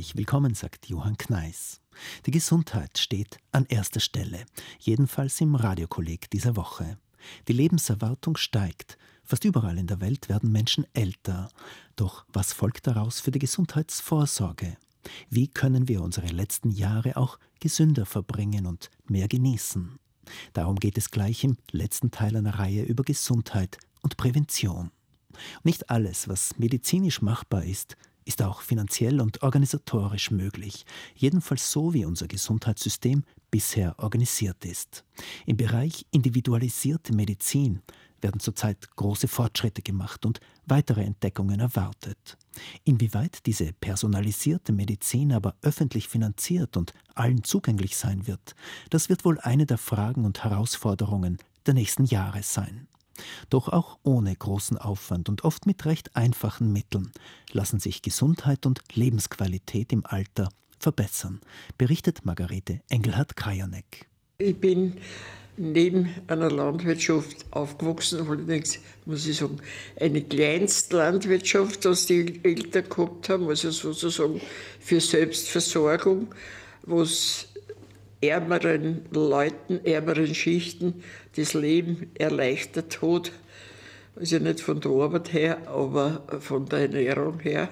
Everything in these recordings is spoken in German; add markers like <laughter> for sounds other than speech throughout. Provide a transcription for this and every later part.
Herzlich willkommen, sagt Johann Kneis. Die Gesundheit steht an erster Stelle, jedenfalls im Radiokolleg dieser Woche. Die Lebenserwartung steigt. Fast überall in der Welt werden Menschen älter. Doch was folgt daraus für die Gesundheitsvorsorge? Wie können wir unsere letzten Jahre auch gesünder verbringen und mehr genießen? Darum geht es gleich im letzten Teil einer Reihe über Gesundheit und Prävention. Nicht alles, was medizinisch machbar ist, ist auch finanziell und organisatorisch möglich, jedenfalls so wie unser Gesundheitssystem bisher organisiert ist. Im Bereich individualisierte Medizin werden zurzeit große Fortschritte gemacht und weitere Entdeckungen erwartet. Inwieweit diese personalisierte Medizin aber öffentlich finanziert und allen zugänglich sein wird, das wird wohl eine der Fragen und Herausforderungen der nächsten Jahre sein. Doch auch ohne großen Aufwand und oft mit recht einfachen Mitteln lassen sich Gesundheit und Lebensqualität im Alter verbessern, berichtet Margarete Engelhardt-Krajanek. Ich bin neben einer Landwirtschaft aufgewachsen, allerdings muss ich sagen, eine Kleinstlandwirtschaft, das die Eltern gehabt haben, also sozusagen für Selbstversorgung, was ärmeren Leuten, ärmeren Schichten das Leben erleichtert hat. Also nicht von der Arbeit her, aber von der Ernährung her.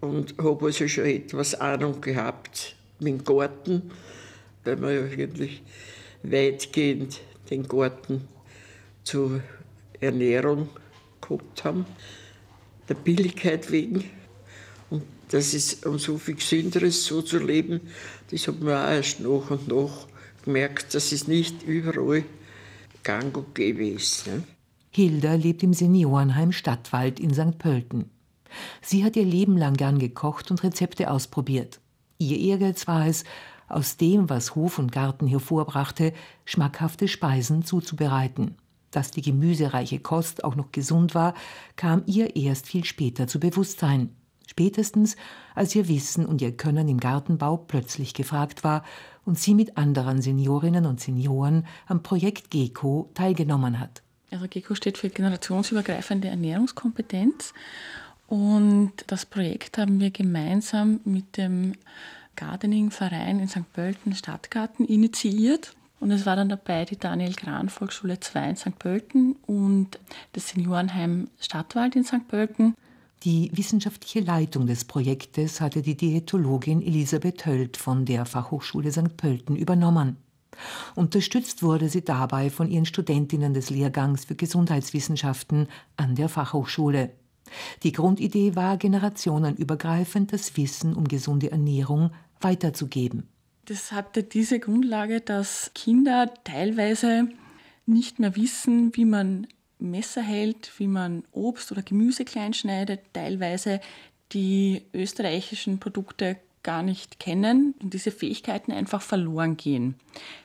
Und habe also schon etwas Ahnung gehabt mit dem Garten, weil wir ja eigentlich weitgehend den Garten zur Ernährung gehabt haben. Der Billigkeit wegen. Und das ist um so viel Gesünderes so zu leben, das hat man auch erst nach und nach gemerkt, dass es nicht überall gang und gäbe ist. Ne? Hilda lebt im Seniorenheim Stadtwald in St. Pölten. Sie hat ihr Leben lang gern gekocht und Rezepte ausprobiert. Ihr Ehrgeiz war es, aus dem, was Hof und Garten hervorbrachte, schmackhafte Speisen zuzubereiten. Dass die gemüsereiche Kost auch noch gesund war, kam ihr erst viel später zu Bewusstsein. Spätestens, als ihr Wissen und ihr Können im Gartenbau plötzlich gefragt war und sie mit anderen Seniorinnen und Senioren am Projekt GECO teilgenommen hat. Also GECO steht für generationsübergreifende Ernährungskompetenz und das Projekt haben wir gemeinsam mit dem Gardening-Verein in St. Pölten Stadtgarten initiiert. Und es war dann dabei die Daniel Gran Volksschule 2 in St. Pölten und das Seniorenheim Stadtwald in St. Pölten. Die wissenschaftliche Leitung des Projektes hatte die Diätologin Elisabeth Höld von der Fachhochschule St. Pölten übernommen. Unterstützt wurde sie dabei von ihren Studentinnen des Lehrgangs für Gesundheitswissenschaften an der Fachhochschule. Die Grundidee war, generationenübergreifend das Wissen um gesunde Ernährung weiterzugeben. Das hatte diese Grundlage, dass Kinder teilweise nicht mehr wissen, wie man Messer hält, wie man Obst oder Gemüse klein schneidet, teilweise die österreichischen Produkte gar nicht kennen und diese Fähigkeiten einfach verloren gehen,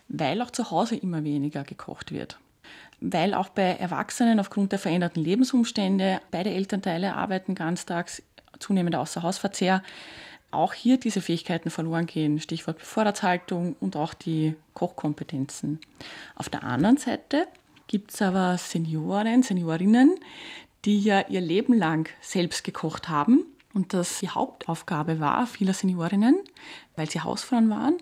weil auch zu Hause immer weniger gekocht wird. Weil auch bei Erwachsenen aufgrund der veränderten Lebensumstände, beide Elternteile arbeiten ganztags, zunehmender Außerhausverzehr, auch hier diese Fähigkeiten verloren gehen. Stichwort Vorratshaltung und auch die Kochkompetenzen. Auf der anderen Seite gibt es aber Senioren, Seniorinnen, die ja ihr Leben lang selbst gekocht haben und das die Hauptaufgabe war vieler Seniorinnen, weil sie Hausfrauen waren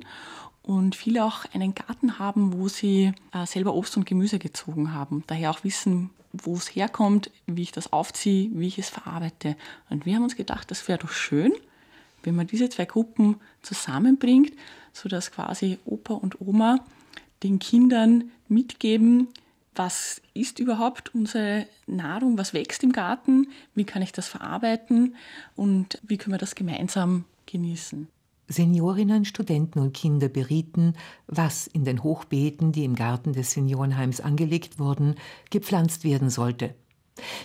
und viele auch einen Garten haben, wo sie äh, selber Obst und Gemüse gezogen haben. Daher auch wissen, wo es herkommt, wie ich das aufziehe, wie ich es verarbeite. Und wir haben uns gedacht, das wäre doch schön, wenn man diese zwei Gruppen zusammenbringt, sodass quasi Opa und Oma den Kindern mitgeben, was ist überhaupt unsere Nahrung, was wächst im Garten, wie kann ich das verarbeiten und wie können wir das gemeinsam genießen. Seniorinnen, Studenten und Kinder berieten, was in den Hochbeeten, die im Garten des Seniorenheims angelegt wurden, gepflanzt werden sollte.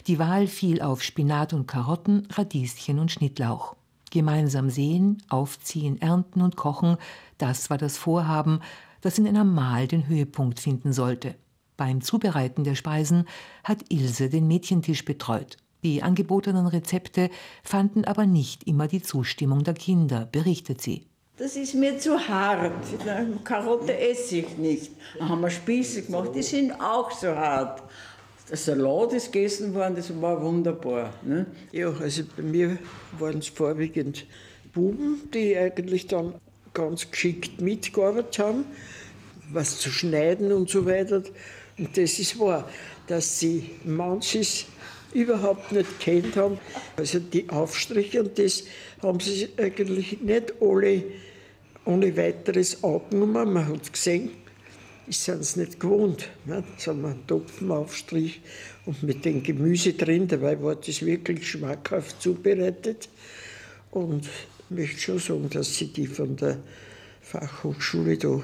Die Wahl fiel auf Spinat und Karotten, Radieschen und Schnittlauch. Gemeinsam sehen, aufziehen, ernten und kochen, das war das Vorhaben, das in einer Mahl den Höhepunkt finden sollte. Beim Zubereiten der Speisen hat Ilse den Mädchentisch betreut. Die angebotenen Rezepte fanden aber nicht immer die Zustimmung der Kinder, berichtet sie. Das ist mir zu hart. Karotte esse ich nicht. Dann haben wir Spieße gemacht, die sind auch so hart. Der Salat ist gegessen worden, das war wunderbar. Ne? Ja, also bei mir waren es vorwiegend Buben, die eigentlich dann ganz geschickt mitgearbeitet haben, was zu schneiden und so weiter. Und das ist wahr, dass sie manches überhaupt nicht kennt haben. Also die Aufstriche und das haben sie eigentlich nicht alle ohne weiteres angenommen. Man hat gesehen, ich sind es nicht gewohnt. Ne? Jetzt haben wir einen Topfenaufstrich und mit dem Gemüse drin. Dabei war das wirklich schmackhaft zubereitet. Und ich möchte schon sagen, dass sie die von der Fachhochschule da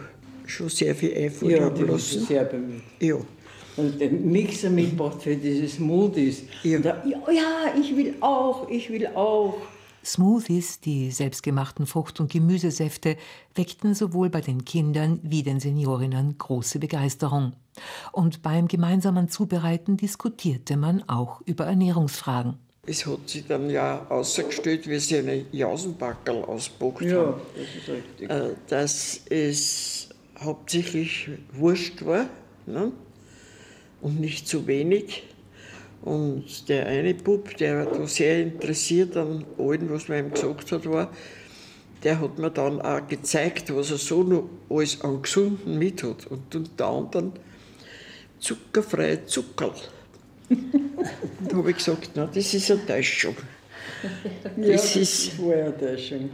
schon sehr viel Eifer ja, haben lassen. sehr bemüht. Ja. Und den Mixer mitgebracht für dieses Smoothies. Ja. Da, ja, ich will auch, ich will auch. Smoothies, die selbstgemachten Frucht- und Gemüsesäfte, weckten sowohl bei den Kindern wie den Seniorinnen große Begeisterung. Und beim gemeinsamen Zubereiten diskutierte man auch über Ernährungsfragen. Es hat sich dann ja ausgestellt, wie sie eine Jausenbackerl ausgepackt ja, haben. das ist richtig. Äh, dass es hauptsächlich Wurst war ne? und nicht zu wenig. Und der eine Bub, der da sehr interessiert an allem, was man ihm gesagt hat, war, der hat mir dann auch gezeigt, was er so noch alles an Gesunden mit hat. Und unter anderem zuckerfreie Zuckerl. <laughs> da habe ich gesagt, na, das ist eine Täuschung. <laughs> Ja, das ist.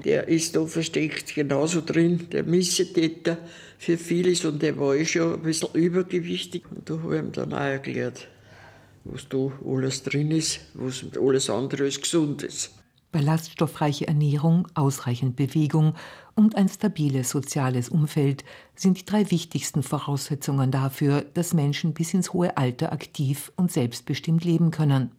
Der ist da versteckt genauso drin, der Missetäter für vieles und der war eh schon ein bisschen übergewichtig. Und da habe ich ihm dann auch erklärt, was da alles drin ist, was alles andere als gesund ist. Ballaststoffreiche Ernährung, ausreichend Bewegung und ein stabiles soziales Umfeld sind die drei wichtigsten Voraussetzungen dafür, dass Menschen bis ins hohe Alter aktiv und selbstbestimmt leben können.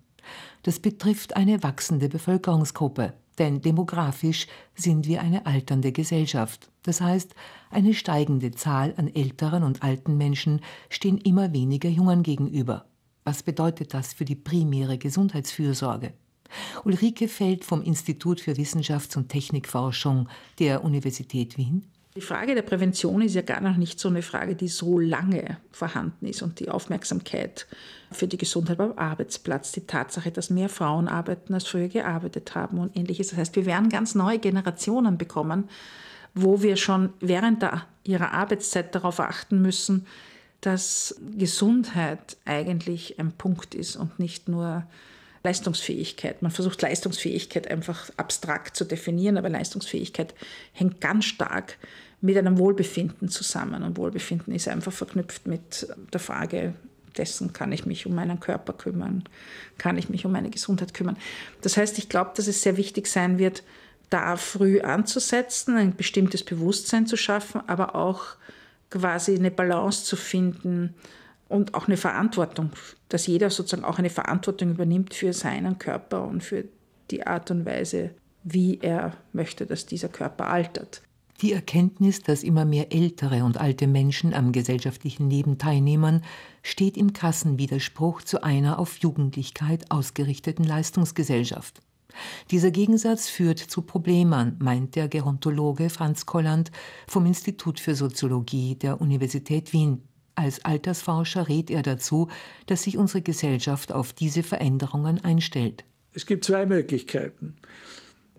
Das betrifft eine wachsende Bevölkerungsgruppe, denn demografisch sind wir eine alternde Gesellschaft. Das heißt, eine steigende Zahl an älteren und alten Menschen stehen immer weniger Jungen gegenüber. Was bedeutet das für die primäre Gesundheitsfürsorge? Ulrike Feld vom Institut für Wissenschafts- und Technikforschung der Universität Wien. Die Frage der Prävention ist ja gar noch nicht so eine Frage, die so lange vorhanden ist und die Aufmerksamkeit für die Gesundheit beim Arbeitsplatz, die Tatsache, dass mehr Frauen arbeiten, als früher gearbeitet haben und ähnliches. Das heißt, wir werden ganz neue Generationen bekommen, wo wir schon während der, ihrer Arbeitszeit darauf achten müssen, dass Gesundheit eigentlich ein Punkt ist und nicht nur Leistungsfähigkeit. Man versucht Leistungsfähigkeit einfach abstrakt zu definieren, aber Leistungsfähigkeit hängt ganz stark mit einem Wohlbefinden zusammen. Und Wohlbefinden ist einfach verknüpft mit der Frage dessen, kann ich mich um meinen Körper kümmern, kann ich mich um meine Gesundheit kümmern. Das heißt, ich glaube, dass es sehr wichtig sein wird, da früh anzusetzen, ein bestimmtes Bewusstsein zu schaffen, aber auch quasi eine Balance zu finden und auch eine Verantwortung, dass jeder sozusagen auch eine Verantwortung übernimmt für seinen Körper und für die Art und Weise, wie er möchte, dass dieser Körper altert. Die Erkenntnis, dass immer mehr ältere und alte Menschen am gesellschaftlichen Leben teilnehmen, steht im krassen Widerspruch zu einer auf Jugendlichkeit ausgerichteten Leistungsgesellschaft. Dieser Gegensatz führt zu Problemen, meint der Gerontologe Franz Kolland vom Institut für Soziologie der Universität Wien. Als Altersforscher rät er dazu, dass sich unsere Gesellschaft auf diese Veränderungen einstellt. Es gibt zwei Möglichkeiten.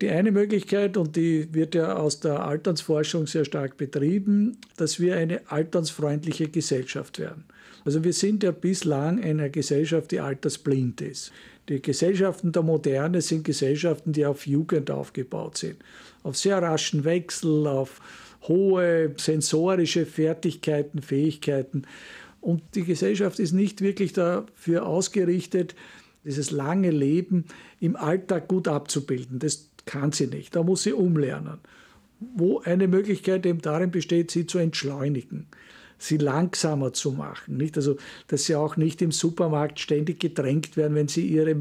Die eine Möglichkeit, und die wird ja aus der Alternsforschung sehr stark betrieben, dass wir eine alternsfreundliche Gesellschaft werden. Also wir sind ja bislang eine Gesellschaft, die altersblind ist. Die Gesellschaften der Moderne sind Gesellschaften, die auf Jugend aufgebaut sind. Auf sehr raschen Wechsel, auf hohe sensorische Fertigkeiten, Fähigkeiten. Und die Gesellschaft ist nicht wirklich dafür ausgerichtet, dieses lange Leben im Alltag gut abzubilden. Das kann sie nicht. Da muss sie umlernen. Wo eine Möglichkeit eben darin besteht, sie zu entschleunigen sie langsamer zu machen. Nicht? Also, dass sie auch nicht im Supermarkt ständig gedrängt werden, wenn sie ihre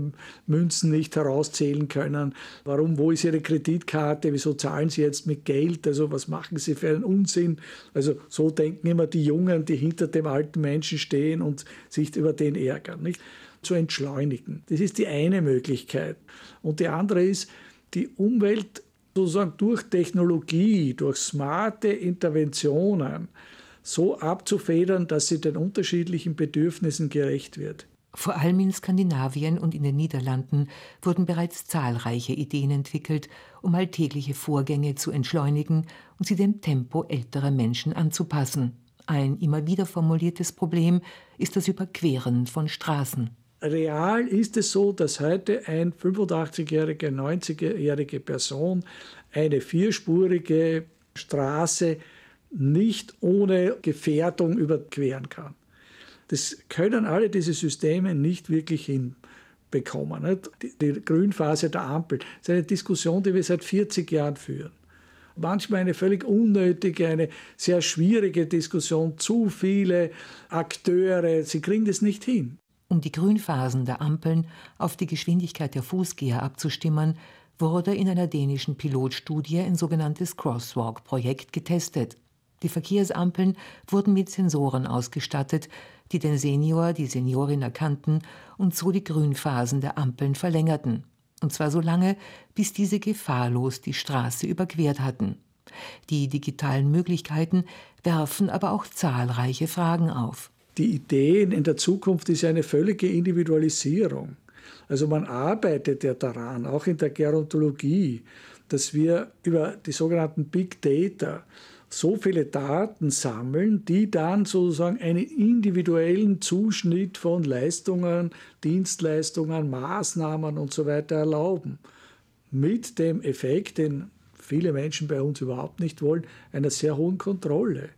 Münzen nicht herauszählen können. Warum, wo ist ihre Kreditkarte? Wieso zahlen sie jetzt mit Geld? Also, was machen sie für einen Unsinn? Also, so denken immer die Jungen, die hinter dem alten Menschen stehen und sich über den ärgern. Nicht? Zu entschleunigen. Das ist die eine Möglichkeit. Und die andere ist, die Umwelt sozusagen durch Technologie, durch smarte Interventionen so abzufedern, dass sie den unterschiedlichen Bedürfnissen gerecht wird. Vor allem in Skandinavien und in den Niederlanden wurden bereits zahlreiche Ideen entwickelt, um alltägliche Vorgänge zu entschleunigen und sie dem Tempo älterer Menschen anzupassen. Ein immer wieder formuliertes Problem ist das Überqueren von Straßen. Real ist es so, dass heute eine 85-jährige, 90-jährige Person eine vierspurige Straße nicht ohne Gefährdung überqueren kann. Das können alle diese Systeme nicht wirklich hinbekommen. Nicht? Die, die Grünphase der Ampel das ist eine Diskussion, die wir seit 40 Jahren führen. Manchmal eine völlig unnötige, eine sehr schwierige Diskussion, zu viele Akteure, sie kriegen das nicht hin. Um die Grünphasen der Ampeln auf die Geschwindigkeit der Fußgeher abzustimmen, wurde in einer dänischen Pilotstudie ein sogenanntes Crosswalk-Projekt getestet. Die Verkehrsampeln wurden mit Sensoren ausgestattet, die den Senior, die Seniorin erkannten und so die Grünphasen der Ampeln verlängerten. Und zwar so lange, bis diese gefahrlos die Straße überquert hatten. Die digitalen Möglichkeiten werfen aber auch zahlreiche Fragen auf. Die Ideen in der Zukunft ist eine völlige Individualisierung. Also man arbeitet ja daran, auch in der Gerontologie, dass wir über die sogenannten Big Data so viele Daten sammeln, die dann sozusagen einen individuellen Zuschnitt von Leistungen, Dienstleistungen, Maßnahmen und so weiter erlauben. Mit dem Effekt, den viele Menschen bei uns überhaupt nicht wollen, einer sehr hohen Kontrolle.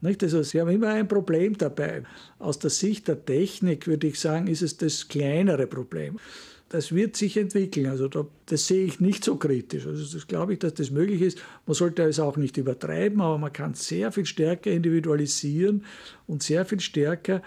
Nicht? Also Sie haben immer ein Problem dabei. Aus der Sicht der Technik würde ich sagen, ist es das kleinere Problem. Das wird sich entwickeln. Also da, das sehe ich nicht so kritisch. Also das glaube ich, dass das möglich ist. Man sollte es auch nicht übertreiben, aber man kann sehr viel stärker individualisieren und sehr viel stärker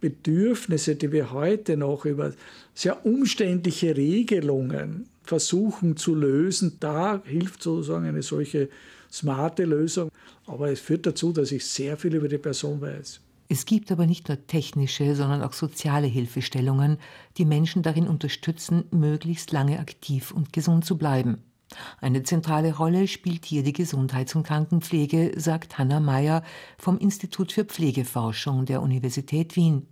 Bedürfnisse, die wir heute noch über sehr umständliche Regelungen versuchen zu lösen, da hilft sozusagen eine solche smarte Lösung. Aber es führt dazu, dass ich sehr viel über die Person weiß. Es gibt aber nicht nur technische, sondern auch soziale Hilfestellungen, die Menschen darin unterstützen, möglichst lange aktiv und gesund zu bleiben. Eine zentrale Rolle spielt hier die Gesundheits- und Krankenpflege, sagt Hanna Mayer vom Institut für Pflegeforschung der Universität Wien.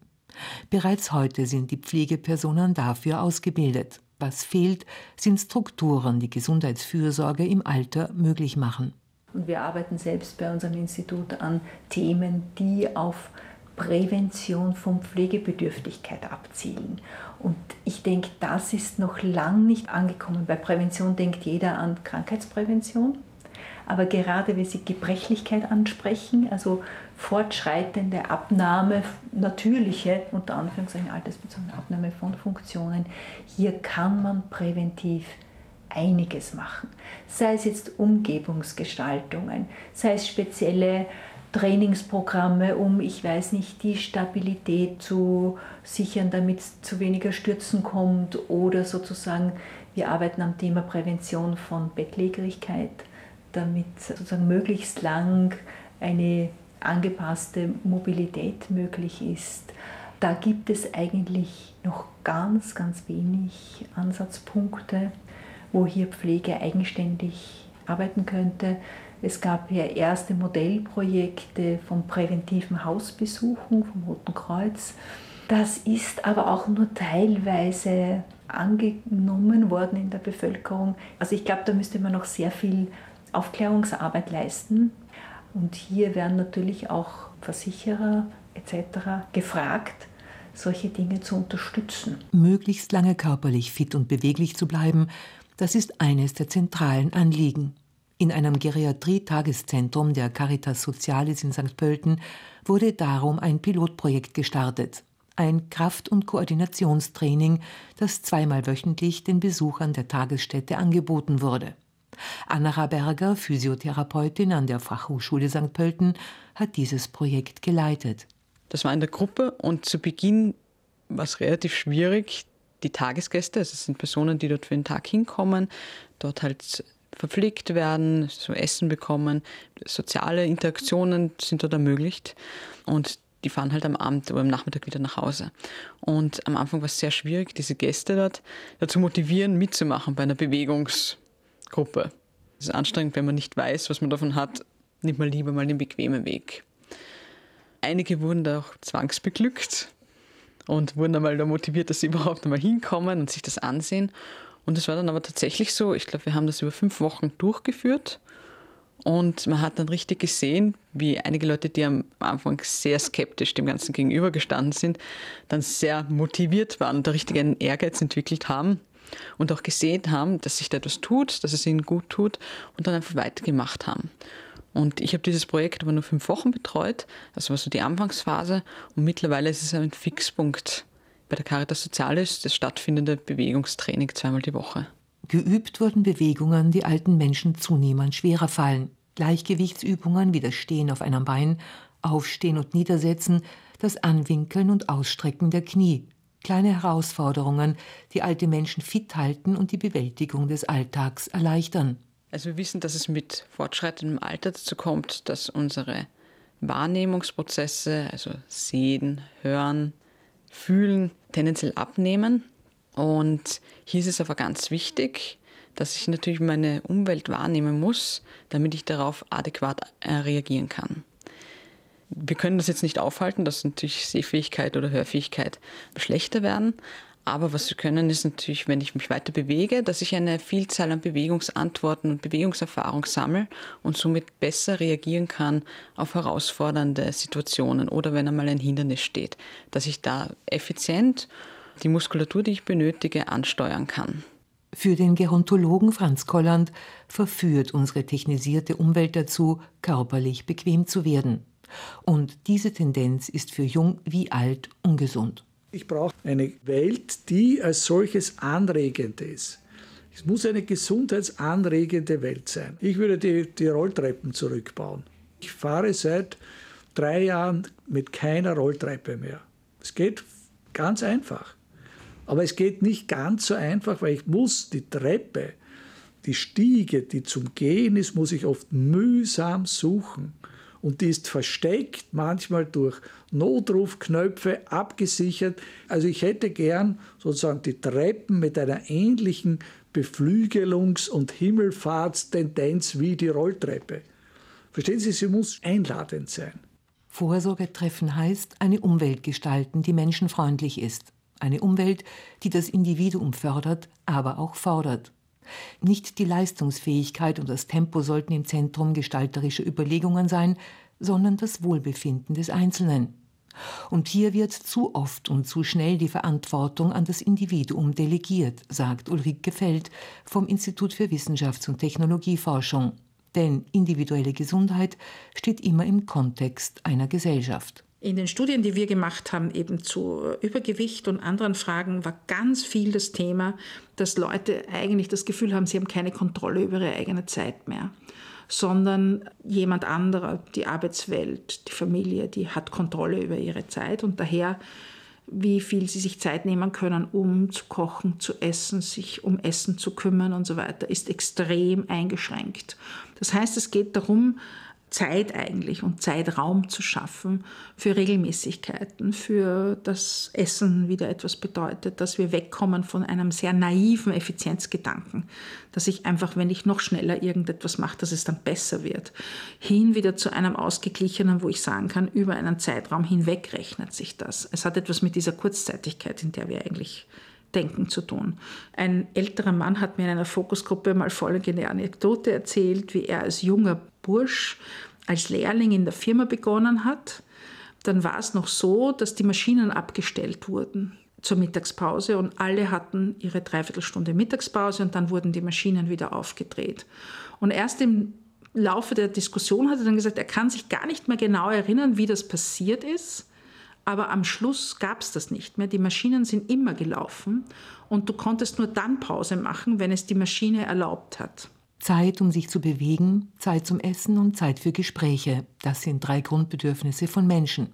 Bereits heute sind die Pflegepersonen dafür ausgebildet. Was fehlt, sind Strukturen, die Gesundheitsfürsorge im Alter möglich machen. Und wir arbeiten selbst bei unserem Institut an Themen, die auf Prävention von Pflegebedürftigkeit abzielen. Und ich denke, das ist noch lang nicht angekommen. Bei Prävention denkt jeder an Krankheitsprävention. Aber gerade wenn Sie Gebrechlichkeit ansprechen, also fortschreitende Abnahme, natürliche, unter Anführungszeichen altersbezogene Abnahme von Funktionen, hier kann man präventiv einiges machen. Sei es jetzt Umgebungsgestaltungen, sei es spezielle Trainingsprogramme, um, ich weiß nicht, die Stabilität zu sichern, damit es zu weniger Stürzen kommt oder sozusagen, wir arbeiten am Thema Prävention von Bettlägerigkeit, damit sozusagen möglichst lang eine angepasste Mobilität möglich ist. Da gibt es eigentlich noch ganz, ganz wenig Ansatzpunkte wo hier Pflege eigenständig arbeiten könnte. Es gab ja erste Modellprojekte von präventiven Hausbesuchen vom Roten Kreuz. Das ist aber auch nur teilweise angenommen worden in der Bevölkerung. Also ich glaube, da müsste man noch sehr viel Aufklärungsarbeit leisten. Und hier werden natürlich auch Versicherer etc. gefragt, solche Dinge zu unterstützen. Möglichst lange körperlich fit und beweglich zu bleiben, das ist eines der zentralen Anliegen. In einem Geriatrie-Tageszentrum der Caritas Socialis in St. Pölten wurde darum ein Pilotprojekt gestartet. Ein Kraft- und Koordinationstraining, das zweimal wöchentlich den Besuchern der Tagesstätte angeboten wurde. Anna Berger, Physiotherapeutin an der Fachhochschule St. Pölten, hat dieses Projekt geleitet. Das war in der Gruppe und zu Beginn war es relativ schwierig, die Tagesgäste, also es sind Personen, die dort für den Tag hinkommen, dort halt verpflegt werden, so Essen bekommen, soziale Interaktionen sind dort ermöglicht und die fahren halt am Abend oder am Nachmittag wieder nach Hause. Und am Anfang war es sehr schwierig, diese Gäste dort dazu motivieren, mitzumachen bei einer Bewegungsgruppe. Es ist anstrengend, wenn man nicht weiß, was man davon hat, nimmt man lieber mal den bequemen Weg. Einige wurden da auch zwangsbeglückt und wurden einmal da motiviert, dass sie <laughs> überhaupt einmal hinkommen und sich das ansehen. Und es war dann aber tatsächlich so, ich glaube, wir haben das über fünf Wochen durchgeführt. Und man hat dann richtig gesehen, wie einige Leute, die am Anfang sehr skeptisch dem Ganzen gegenübergestanden sind, dann sehr motiviert waren und da richtig einen Ehrgeiz entwickelt haben und auch gesehen haben, dass sich da etwas tut, dass es ihnen gut tut und dann einfach weitergemacht haben. Und ich habe dieses Projekt aber nur fünf Wochen betreut. Das war so die Anfangsphase. Und mittlerweile ist es ein Fixpunkt bei der Caritas Sozialis, das stattfindende Bewegungstraining zweimal die Woche. Geübt wurden Bewegungen, die alten Menschen zunehmend schwerer fallen. Gleichgewichtsübungen wie das Stehen auf einem Bein, Aufstehen und Niedersetzen, das Anwinkeln und Ausstrecken der Knie. Kleine Herausforderungen, die alte Menschen fit halten und die Bewältigung des Alltags erleichtern. Also wir wissen, dass es mit fortschreitendem Alter dazu kommt, dass unsere Wahrnehmungsprozesse, also Sehen, Hören, Fühlen, tendenziell abnehmen. Und hier ist es aber ganz wichtig, dass ich natürlich meine Umwelt wahrnehmen muss, damit ich darauf adäquat äh, reagieren kann. Wir können das jetzt nicht aufhalten, dass natürlich Sehfähigkeit oder Hörfähigkeit schlechter werden, aber was wir können, ist natürlich, wenn ich mich weiter bewege, dass ich eine Vielzahl an Bewegungsantworten und Bewegungserfahrung sammle und somit besser reagieren kann auf herausfordernde Situationen oder wenn einmal ein Hindernis steht, dass ich da effizient die Muskulatur, die ich benötige, ansteuern kann. Für den Gerontologen Franz Kolland verführt unsere technisierte Umwelt dazu, körperlich bequem zu werden. Und diese Tendenz ist für jung wie alt ungesund. Ich brauche eine Welt, die als solches anregend ist. Es muss eine gesundheitsanregende Welt sein. Ich würde die, die Rolltreppen zurückbauen. Ich fahre seit drei Jahren mit keiner Rolltreppe mehr. Es geht ganz einfach. Aber es geht nicht ganz so einfach, weil ich muss die Treppe, die Stiege, die zum Gehen ist, muss ich oft mühsam suchen und die ist versteckt, manchmal durch Notrufknöpfe abgesichert. Also ich hätte gern sozusagen die Treppen mit einer ähnlichen Beflügelungs- und Himmelfahrtstendenz wie die Rolltreppe. Verstehen Sie, sie muss einladend sein. Vorsorge treffen heißt, eine Umwelt gestalten, die menschenfreundlich ist. Eine Umwelt, die das Individuum fördert, aber auch fordert. Nicht die Leistungsfähigkeit und das Tempo sollten im Zentrum gestalterischer Überlegungen sein, sondern das Wohlbefinden des Einzelnen. Und hier wird zu oft und zu schnell die Verantwortung an das Individuum delegiert, sagt Ulrike Feld vom Institut für Wissenschafts- und Technologieforschung. Denn individuelle Gesundheit steht immer im Kontext einer Gesellschaft. In den Studien, die wir gemacht haben, eben zu Übergewicht und anderen Fragen, war ganz viel das Thema, dass Leute eigentlich das Gefühl haben, sie haben keine Kontrolle über ihre eigene Zeit mehr, sondern jemand anderer, die Arbeitswelt, die Familie, die hat Kontrolle über ihre Zeit und daher wie viel sie sich Zeit nehmen können, um zu kochen, zu essen, sich um Essen zu kümmern und so weiter, ist extrem eingeschränkt. Das heißt, es geht darum, Zeit eigentlich und Zeitraum zu schaffen für Regelmäßigkeiten, für das Essen wieder etwas bedeutet, dass wir wegkommen von einem sehr naiven Effizienzgedanken, dass ich einfach, wenn ich noch schneller irgendetwas mache, dass es dann besser wird, hin wieder zu einem ausgeglichenen, wo ich sagen kann, über einen Zeitraum hinweg rechnet sich das. Es hat etwas mit dieser Kurzzeitigkeit, in der wir eigentlich Denken zu tun. Ein älterer Mann hat mir in einer Fokusgruppe mal folgende Anekdote erzählt, wie er als junger Bursch als Lehrling in der Firma begonnen hat. Dann war es noch so, dass die Maschinen abgestellt wurden zur Mittagspause und alle hatten ihre Dreiviertelstunde Mittagspause und dann wurden die Maschinen wieder aufgedreht. Und erst im Laufe der Diskussion hat er dann gesagt, er kann sich gar nicht mehr genau erinnern, wie das passiert ist, aber am Schluss gab es das nicht mehr. Die Maschinen sind immer gelaufen und du konntest nur dann Pause machen, wenn es die Maschine erlaubt hat. Zeit, um sich zu bewegen, Zeit zum Essen und Zeit für Gespräche. Das sind drei Grundbedürfnisse von Menschen.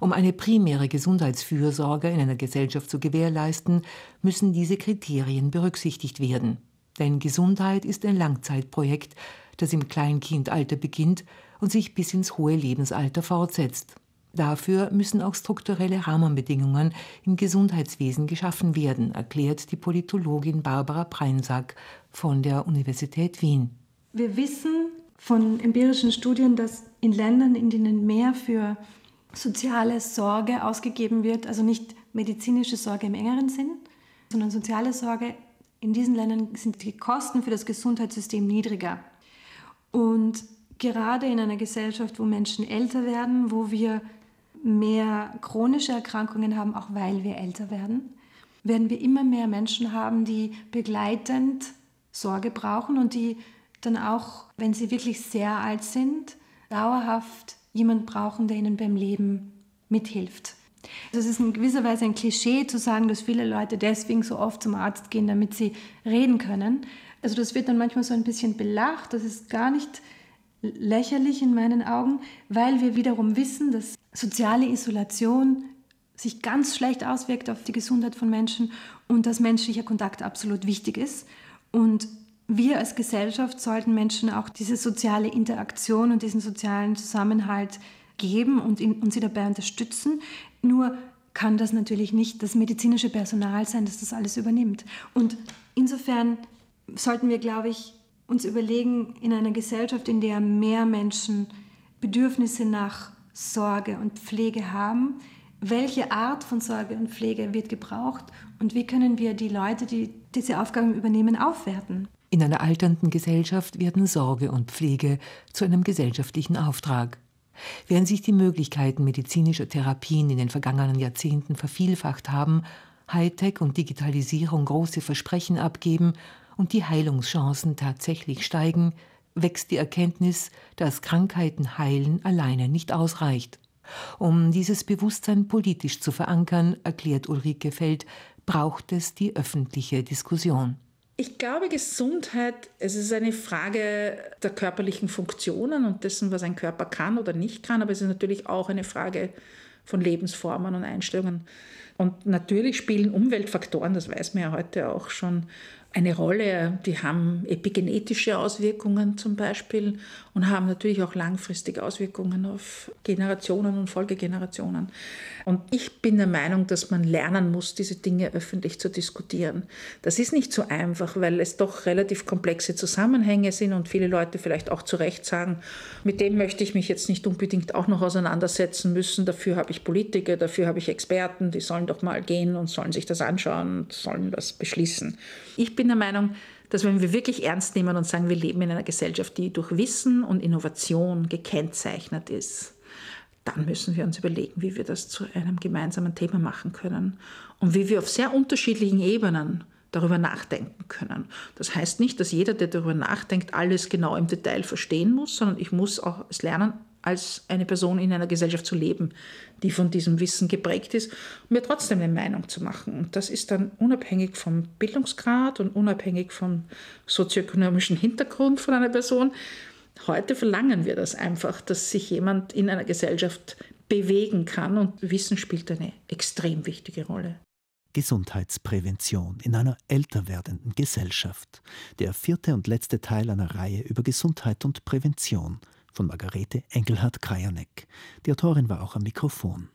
Um eine primäre Gesundheitsfürsorge in einer Gesellschaft zu gewährleisten, müssen diese Kriterien berücksichtigt werden. Denn Gesundheit ist ein Langzeitprojekt, das im Kleinkindalter beginnt und sich bis ins hohe Lebensalter fortsetzt. Dafür müssen auch strukturelle Rahmenbedingungen im Gesundheitswesen geschaffen werden, erklärt die Politologin Barbara Preinsack von der Universität Wien. Wir wissen von empirischen Studien, dass in Ländern, in denen mehr für soziale Sorge ausgegeben wird, also nicht medizinische Sorge im engeren Sinn, sondern soziale Sorge. In diesen Ländern sind die Kosten für das Gesundheitssystem niedriger. Und gerade in einer Gesellschaft, wo Menschen älter werden, wo wir mehr chronische Erkrankungen haben, auch weil wir älter werden, werden wir immer mehr Menschen haben, die begleitend Sorge brauchen und die dann auch, wenn sie wirklich sehr alt sind, dauerhaft jemand brauchen, der ihnen beim Leben mithilft. Es ist in gewisser Weise ein Klischee zu sagen, dass viele Leute deswegen so oft zum Arzt gehen, damit sie reden können. Also das wird dann manchmal so ein bisschen belacht, das ist gar nicht lächerlich in meinen Augen, weil wir wiederum wissen, dass soziale Isolation sich ganz schlecht auswirkt auf die Gesundheit von Menschen und dass menschlicher Kontakt absolut wichtig ist. Und wir als Gesellschaft sollten Menschen auch diese soziale Interaktion und diesen sozialen Zusammenhalt geben und, ihn, und sie dabei unterstützen. Nur kann das natürlich nicht das medizinische Personal sein, das das alles übernimmt. Und insofern sollten wir, glaube ich, uns überlegen, in einer Gesellschaft, in der mehr Menschen Bedürfnisse nach Sorge und Pflege haben, welche Art von Sorge und Pflege wird gebraucht und wie können wir die Leute, die diese Aufgaben übernehmen, aufwerten. In einer alternden Gesellschaft werden Sorge und Pflege zu einem gesellschaftlichen Auftrag. Während sich die Möglichkeiten medizinischer Therapien in den vergangenen Jahrzehnten vervielfacht haben, Hightech und Digitalisierung große Versprechen abgeben und die Heilungschancen tatsächlich steigen, wächst die Erkenntnis, dass Krankheiten heilen alleine nicht ausreicht. Um dieses Bewusstsein politisch zu verankern, erklärt Ulrike Feld, braucht es die öffentliche Diskussion. Ich glaube, Gesundheit, es ist eine Frage der körperlichen Funktionen und dessen, was ein Körper kann oder nicht kann, aber es ist natürlich auch eine Frage von Lebensformen und Einstellungen. Und natürlich spielen Umweltfaktoren, das weiß man ja heute auch schon, eine Rolle. Die haben epigenetische Auswirkungen zum Beispiel und haben natürlich auch langfristige Auswirkungen auf Generationen und Folgegenerationen. Und ich bin der Meinung, dass man lernen muss, diese Dinge öffentlich zu diskutieren. Das ist nicht so einfach, weil es doch relativ komplexe Zusammenhänge sind und viele Leute vielleicht auch zu Recht sagen, mit dem möchte ich mich jetzt nicht unbedingt auch noch auseinandersetzen müssen. Dafür habe ich Politiker, dafür habe ich Experten, die sollen doch mal gehen und sollen sich das anschauen und sollen das beschließen. Ich bin der Meinung, dass wenn wir wirklich ernst nehmen und sagen, wir leben in einer Gesellschaft, die durch Wissen und Innovation gekennzeichnet ist, dann müssen wir uns überlegen, wie wir das zu einem gemeinsamen Thema machen können und wie wir auf sehr unterschiedlichen Ebenen darüber nachdenken können. Das heißt nicht, dass jeder, der darüber nachdenkt, alles genau im Detail verstehen muss, sondern ich muss auch lernen, als eine Person in einer Gesellschaft zu leben, die von diesem Wissen geprägt ist, um mir trotzdem eine Meinung zu machen. Und das ist dann unabhängig vom Bildungsgrad und unabhängig vom sozioökonomischen Hintergrund von einer Person. Heute verlangen wir das einfach, dass sich jemand in einer Gesellschaft bewegen kann und Wissen spielt eine extrem wichtige Rolle. Gesundheitsprävention in einer älter werdenden Gesellschaft. Der vierte und letzte Teil einer Reihe über Gesundheit und Prävention von Margarete Engelhardt-Krajanek. Die Autorin war auch am Mikrofon.